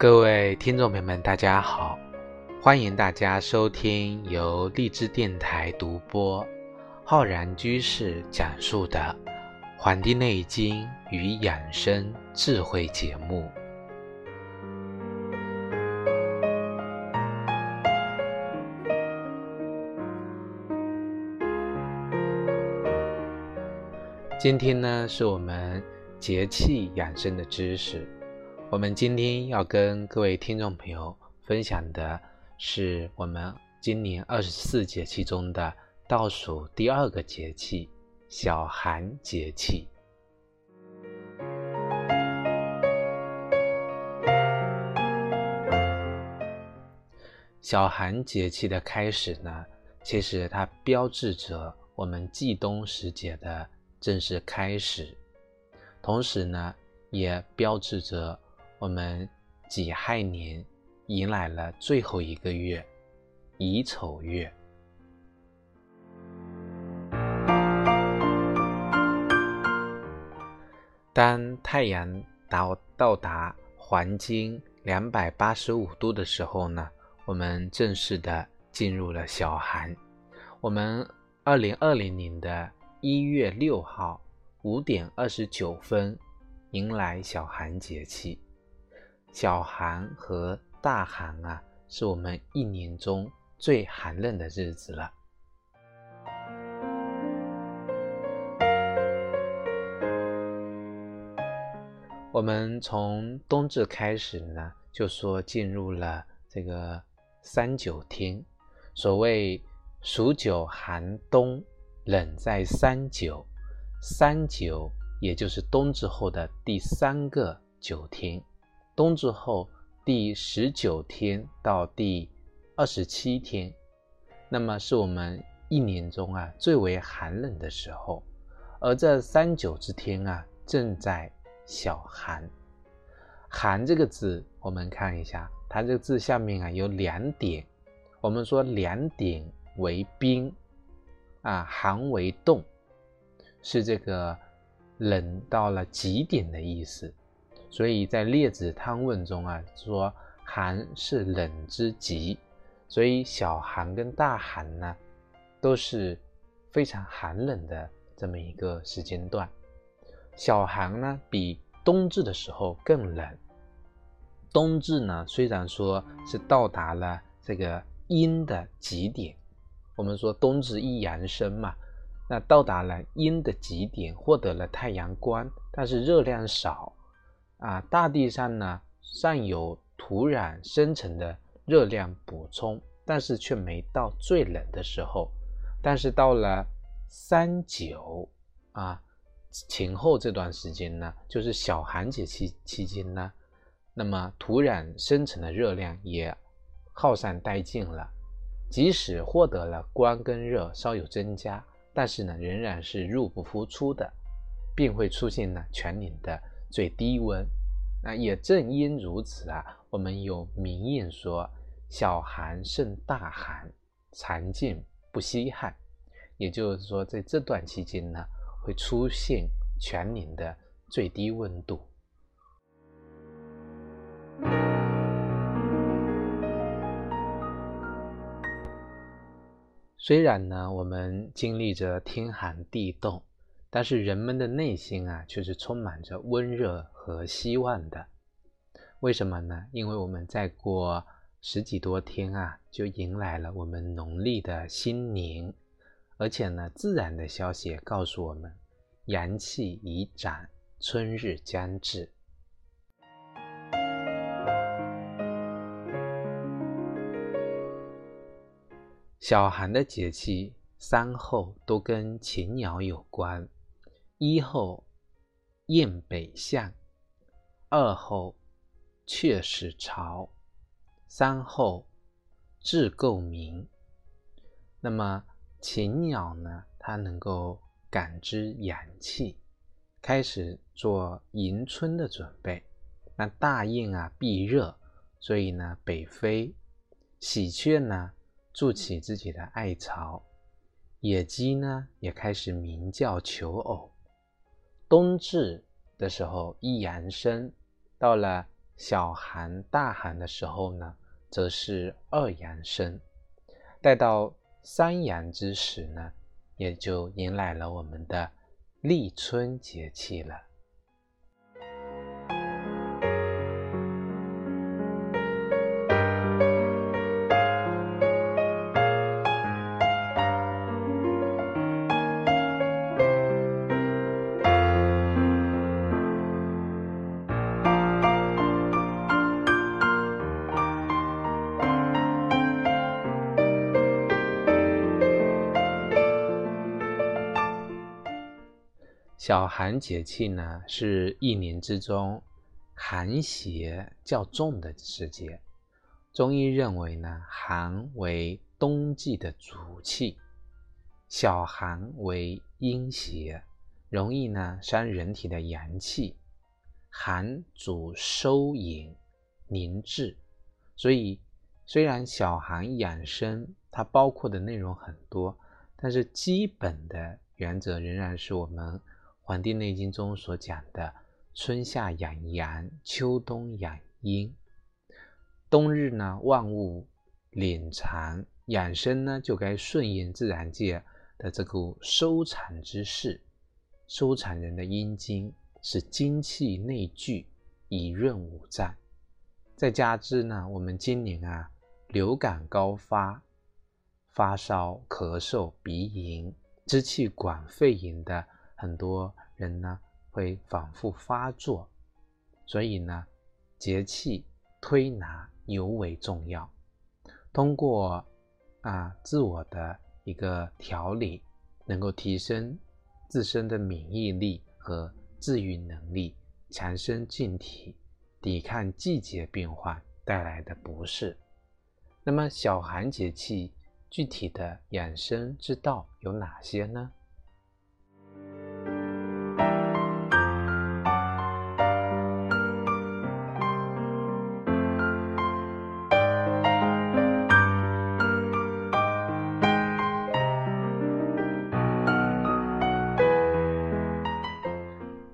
各位听众朋友们，大家好！欢迎大家收听由荔枝电台独播、浩然居士讲述的《黄帝内经与养生智慧》节目。今天呢，是我们节气养生的知识。我们今天要跟各位听众朋友分享的是我们今年二十四节气中的倒数第二个节气——小寒节气。小寒节气的开始呢，其实它标志着我们季冬时节的正式开始，同时呢，也标志着我们己亥年迎来了最后一个月乙丑月。当太阳到到达黄金两百八十五度的时候呢，我们正式的进入了小寒。我们二零二零年的。一月六号五点二十九分，迎来小寒节气。小寒和大寒啊，是我们一年中最寒冷的日子了。我们从冬至开始呢，就说进入了这个三九天。所谓数九寒冬。冷在三九，三九也就是冬至后的第三个九天，冬至后第十九天到第二十七天，那么是我们一年中啊最为寒冷的时候，而这三九之天啊正在小寒。寒这个字，我们看一下，它这个字下面啊有两点，我们说两点为冰。啊，寒为冻，是这个冷到了极点的意思。所以在《列子汤问》中啊，说寒是冷之极。所以小寒跟大寒呢，都是非常寒冷的这么一个时间段。小寒呢，比冬至的时候更冷。冬至呢，虽然说是到达了这个阴的极点。我们说冬至一阳生嘛，那到达了阴的极点，获得了太阳光，但是热量少啊。大地上呢尚有土壤生成的热量补充，但是却没到最冷的时候。但是到了三九啊前后这段时间呢，就是小寒节期期间呢，那么土壤生成的热量也耗散殆尽了。即使获得了光跟热稍有增加，但是呢，仍然是入不敷出的，并会出现呢全年的最低温。那也正因如此啊，我们有名谚说：“小寒胜大寒，常见不稀罕。”也就是说，在这段期间呢，会出现全年的最低温度。虽然呢，我们经历着天寒地冻，但是人们的内心啊，却是充满着温热和希望的。为什么呢？因为我们再过十几多天啊，就迎来了我们农历的新年，而且呢，自然的消息告诉我们，阳气已长，春日将至。小寒的节气，三候都跟禽鸟有关。一候雁北向，二候雀始巢，三候雉构鸣。那么禽鸟呢？它能够感知阳气，开始做迎春的准备。那大雁啊，避热，所以呢，北飞。喜鹊呢？筑起自己的爱巢，野鸡呢也开始鸣叫求偶。冬至的时候一阳生，到了小寒、大寒的时候呢，则是二阳生。待到三阳之时呢，也就迎来了我们的立春节气了。小寒节气呢，是一年之中寒邪较重的时节。中医认为呢，寒为冬季的主气，小寒为阴邪，容易呢伤人体的阳气。寒主收引凝滞，所以虽然小寒养生它包括的内容很多，但是基本的原则仍然是我们。《黄帝内经》中所讲的“春夏养阳，秋冬养阴”。冬日呢，万物敛藏，养生呢就该顺应自然界的这个收藏之势。收藏人的阴经，使精气内聚，以润五脏。再加之呢，我们今年啊，流感高发，发烧、咳嗽、鼻炎、支气管肺炎的。很多人呢会反复发作，所以呢节气推拿尤为重要。通过啊自我的一个调理，能够提升自身的免疫力和治愈能力，强身健体，抵抗季节变化带来的不适。那么小寒节气具体的养生之道有哪些呢？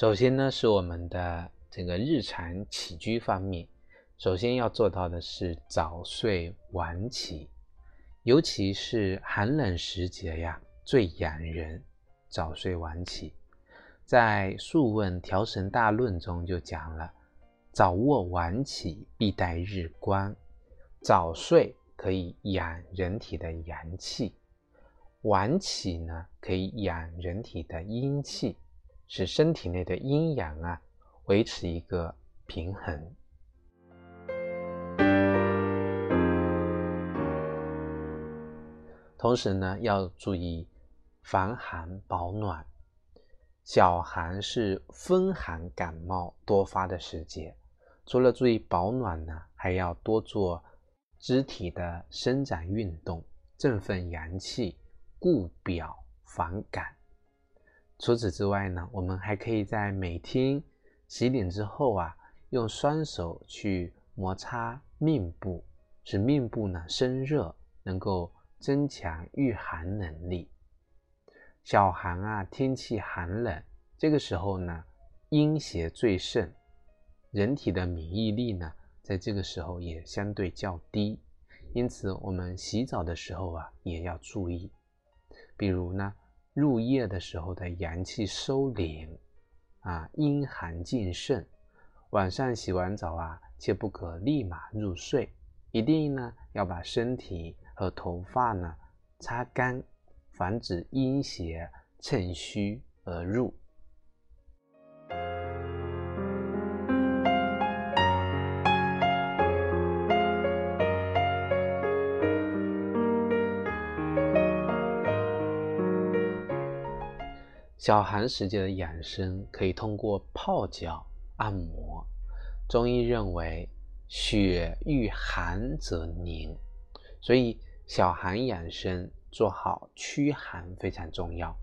首先呢，是我们的这个日常起居方面，首先要做到的是早睡晚起，尤其是寒冷时节呀，最养人。早睡晚起，在《素问·调神大论》中就讲了：早卧晚起，必带日光。早睡可以养人体的阳气，晚起呢，可以养人体的阴气。使身体内的阴阳啊维持一个平衡，同时呢要注意防寒保暖。小寒是风寒感冒多发的时节，除了注意保暖呢，还要多做肢体的伸展运动，振奋阳气，固表防感。除此之外呢，我们还可以在每天洗脸之后啊，用双手去摩擦面部，使面部呢生热，能够增强御寒能力。小寒啊，天气寒冷，这个时候呢，阴邪最盛，人体的免疫力呢，在这个时候也相对较低，因此我们洗澡的时候啊，也要注意，比如呢。入夜的时候的阳气收敛，啊，阴寒尽盛。晚上洗完澡啊，切不可立马入睡，一定呢要把身体和头发呢擦干，防止阴邪趁虚而入。小寒时节的养生可以通过泡脚、按摩。中医认为，血遇寒则凝，所以小寒养生做好驱寒非常重要。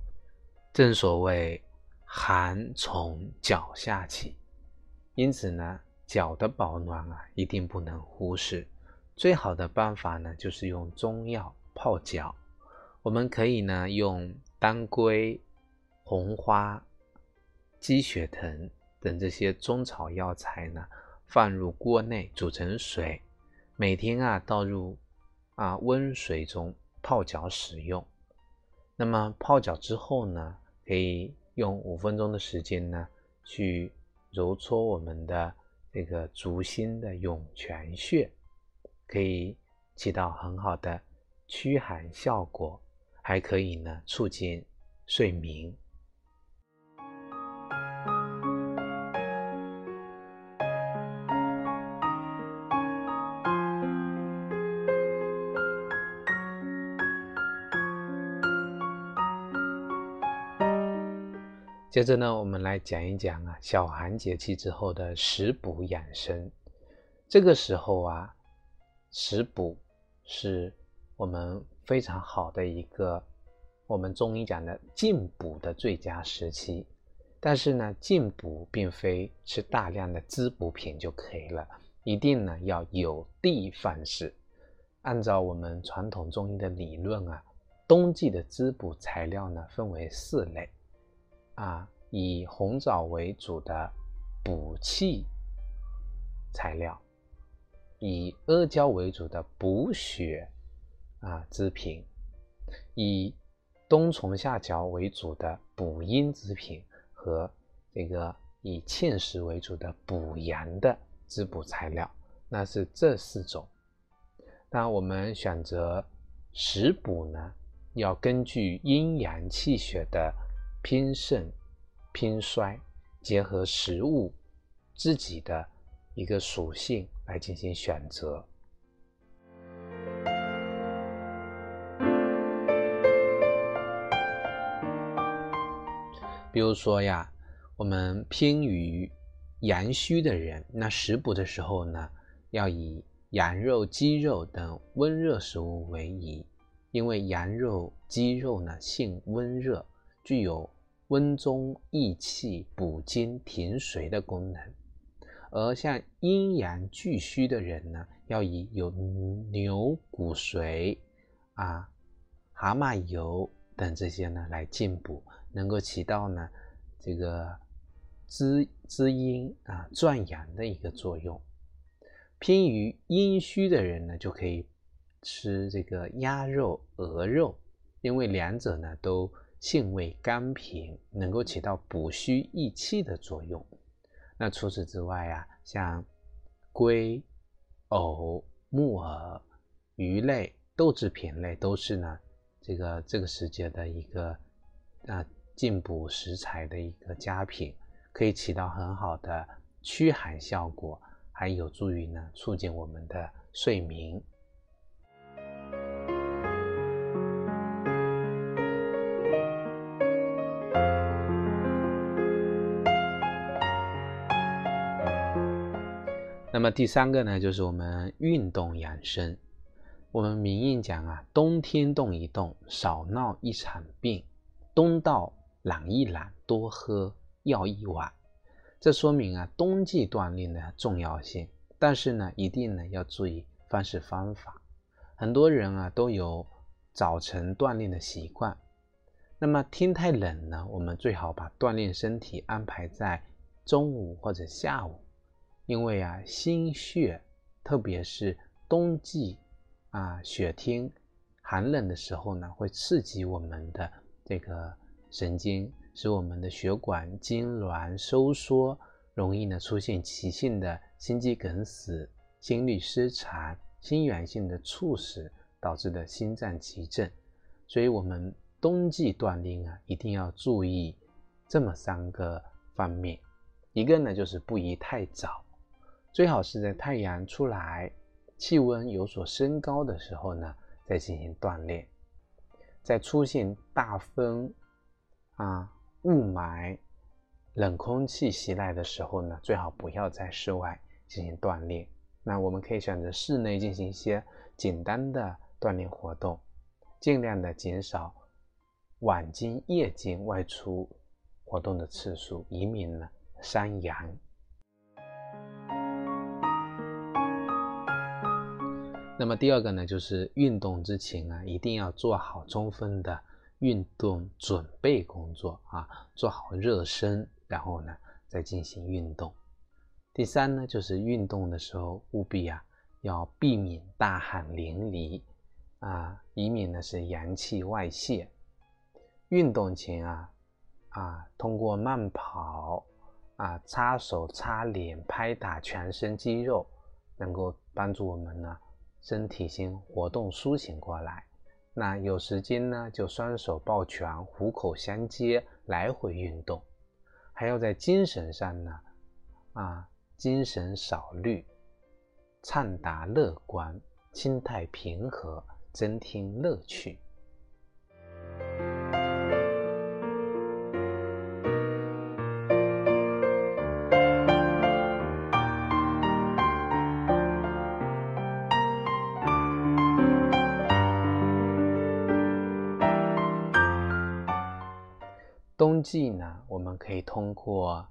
正所谓寒从脚下起，因此呢，脚的保暖啊，一定不能忽视。最好的办法呢，就是用中药泡脚。我们可以呢，用当归。红花、鸡血藤等这些中草药材呢，放入锅内煮成水，每天啊倒入啊温水中泡脚使用。那么泡脚之后呢，可以用五分钟的时间呢去揉搓我们的这个足心的涌泉穴，可以起到很好的驱寒效果，还可以呢促进睡眠。接着呢，我们来讲一讲啊，小寒节气之后的食补养生。这个时候啊，食补是我们非常好的一个，我们中医讲的进补的最佳时期。但是呢，进补并非吃大量的滋补品就可以了，一定呢要有的放矢。按照我们传统中医的理论啊，冬季的滋补材料呢分为四类。啊，以红枣为主的补气材料，以阿胶为主的补血啊之品，以冬虫夏草为主的补阴之品和这个以芡实为主的补阳的滋补材料，那是这四种。那我们选择食补呢，要根据阴阳气血的。拼盛、拼衰，结合食物自己的一个属性来进行选择。比如说呀，我们偏于阳虚的人，那食补的时候呢，要以羊肉、鸡肉等温热食物为宜，因为羊肉、鸡肉呢性温热，具有。温中益气、补精停髓的功能，而像阴阳俱虚的人呢，要以有牛骨髓啊、蛤蟆油等这些呢来进补，能够起到呢这个滋滋阴啊、壮阳的一个作用。偏于阴虚的人呢，就可以吃这个鸭肉、鹅肉，因为两者呢都。性味甘平，能够起到补虚益气的作用。那除此之外啊，像龟、藕、木耳、鱼类、豆制品类都是呢，这个这个时节的一个啊进补食材的一个佳品，可以起到很好的驱寒效果，还有助于呢促进我们的睡眠。那么第三个呢，就是我们运动养生。我们民谚讲啊，冬天动一动，少闹一场病；冬到懒一懒，多喝药一碗。这说明啊，冬季锻炼的重要性。但是呢，一定呢要注意方式方法。很多人啊都有早晨锻炼的习惯。那么天太冷呢，我们最好把锻炼身体安排在中午或者下午。因为啊，心血，特别是冬季啊，雪天寒冷的时候呢，会刺激我们的这个神经，使我们的血管痉挛收缩，容易呢出现急性的心肌梗死、心律失常、心源性的猝死导致的心脏急症。所以，我们冬季锻炼啊，一定要注意这么三个方面。一个呢，就是不宜太早。最好是在太阳出来、气温有所升高的时候呢，再进行锻炼。在出现大风、啊雾霾、冷空气袭来的时候呢，最好不要在室外进行锻炼。那我们可以选择室内进行一些简单的锻炼活动，尽量的减少晚间、夜间外出活动的次数，以免呢伤阳。那么第二个呢，就是运动之前啊，一定要做好充分的运动准备工作啊，做好热身，然后呢再进行运动。第三呢，就是运动的时候务必啊要避免大汗淋漓啊，以免呢是阳气外泄。运动前啊啊，通过慢跑啊、擦手、擦脸、拍打全身肌肉，能够帮助我们呢身体先活动苏醒过来。那有时间呢，就双手抱拳，虎口相接，来回运动。还要在精神上呢啊。精神少虑，畅达乐观，心态平和，增添乐趣。冬季呢，我们可以通过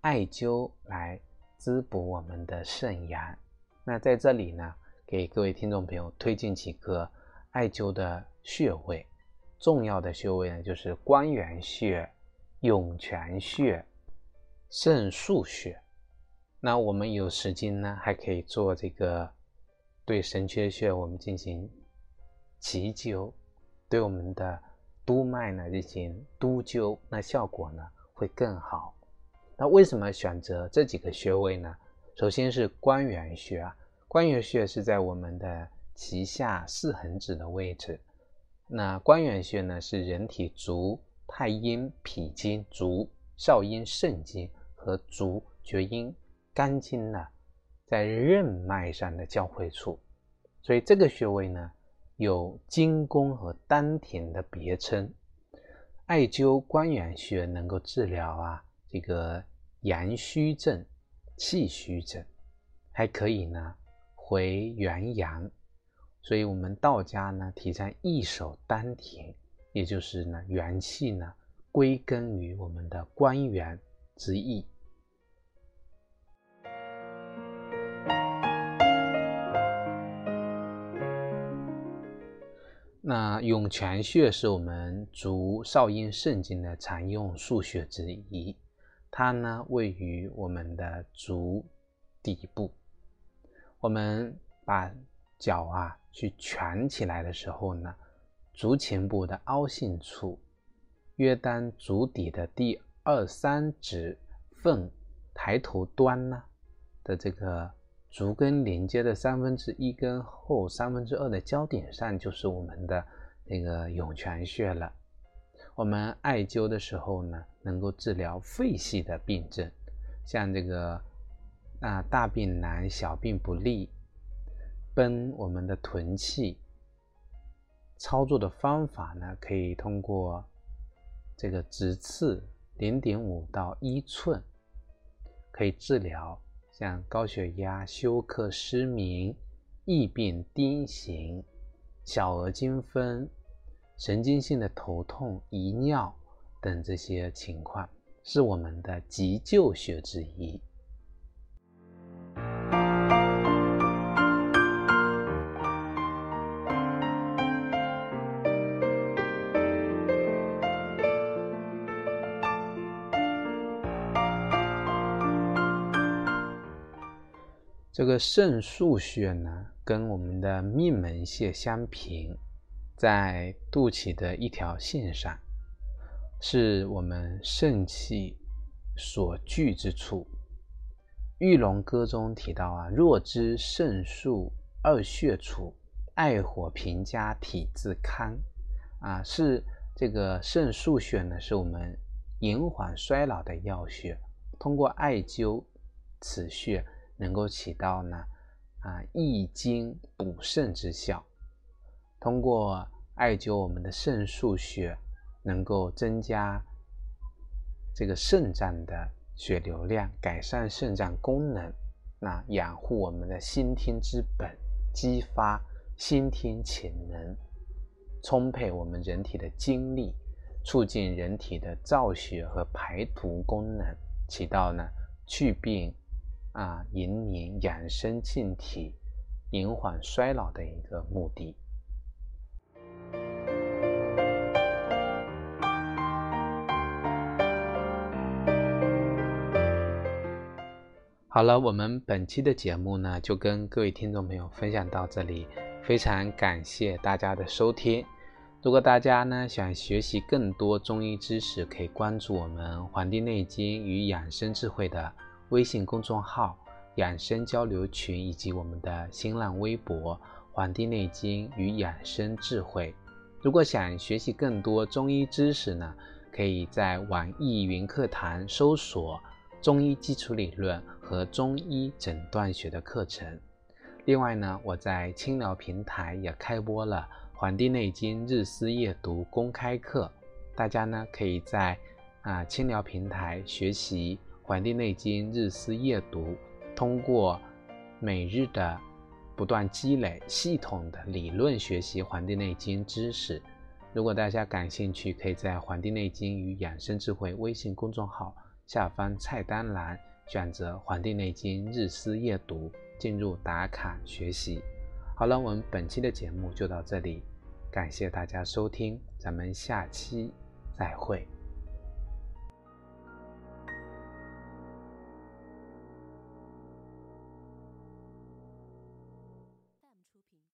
艾灸来。滋补我们的肾阳。那在这里呢，给各位听众朋友推荐几个艾灸的穴位。重要的穴位呢，就是关元穴、涌泉穴、肾腧穴。那我们有时间呢，还可以做这个对神阙穴我们进行急灸，对我们的督脉呢进行督灸，那效果呢会更好。那为什么选择这几个穴位呢？首先是关元穴啊，关元穴是在我们的脐下四横指的位置。那关元穴呢，是人体足太阴脾经、足少阴肾经和足厥阴肝经呢，在任脉上的交汇处。所以这个穴位呢，有经宫和丹田的别称。艾灸关元穴能够治疗啊。这个阳虚症、气虚症，还可以呢回元阳，所以我们道家呢提倡一手丹田，也就是呢元气呢归根于我们的关元之意。那涌泉穴是我们足少阴肾经的常用腧穴之一。它呢位于我们的足底部，我们把脚啊去蜷起来的时候呢，足前部的凹陷处，约当足底的第二三指缝抬头端呢的这个足跟连接的三分之一跟后三分之二的交点上，就是我们的那个涌泉穴了。我们艾灸的时候呢，能够治疗肺系的病症，像这个啊大病难、小病不利、奔我们的臀气。操作的方法呢，可以通过这个直刺零点五到一寸，可以治疗像高血压、休克、失明、易变、癫痫、小儿惊风。神经性的头痛、遗尿等这些情况，是我们的急救学之一。这个肾腧穴呢，跟我们的命门穴相平。在肚脐的一条线上，是我们肾气所聚之处。《玉龙歌》中提到啊，若知肾腧二穴处，爱火平家体自康。啊，是这个肾腧穴呢，是我们延缓衰老的要穴。通过艾灸此穴，能够起到呢啊益精补肾之效。通过艾灸我们的肾腧穴，能够增加这个肾脏的血流量，改善肾脏功能，那养护我们的先天之本，激发先天潜能，充沛我们人体的精力，促进人体的造血和排毒功能，起到呢祛病啊、延年、养生健体、延缓衰老的一个目的。好了，我们本期的节目呢，就跟各位听众朋友分享到这里，非常感谢大家的收听。如果大家呢想学习更多中医知识，可以关注我们《黄帝内经与养生智慧》的微信公众号、养生交流群以及我们的新浪微博《黄帝内经与养生智慧》。如果想学习更多中医知识呢，可以在网易云课堂搜索。中医基础理论和中医诊断学的课程。另外呢，我在青聊平台也开播了《黄帝内经日思夜读》公开课，大家呢可以在啊青聊平台学习《黄帝内经日思夜读》，通过每日的不断积累，系统的理论学习《黄帝内经》知识。如果大家感兴趣，可以在《黄帝内经与养生智慧》微信公众号。下方菜单栏选择《黄帝内经日思夜读》，进入打卡学习。好了，我们本期的节目就到这里，感谢大家收听，咱们下期再会。